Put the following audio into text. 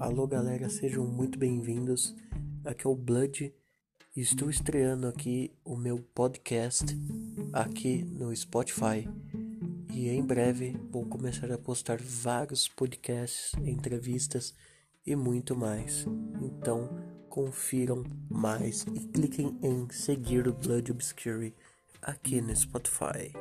Alô galera, sejam muito bem-vindos. Aqui é o Blood e estou estreando aqui o meu podcast aqui no Spotify. E em breve vou começar a postar vários podcasts, entrevistas e muito mais. Então confiram mais e cliquem em seguir o Blood Obscure aqui no Spotify.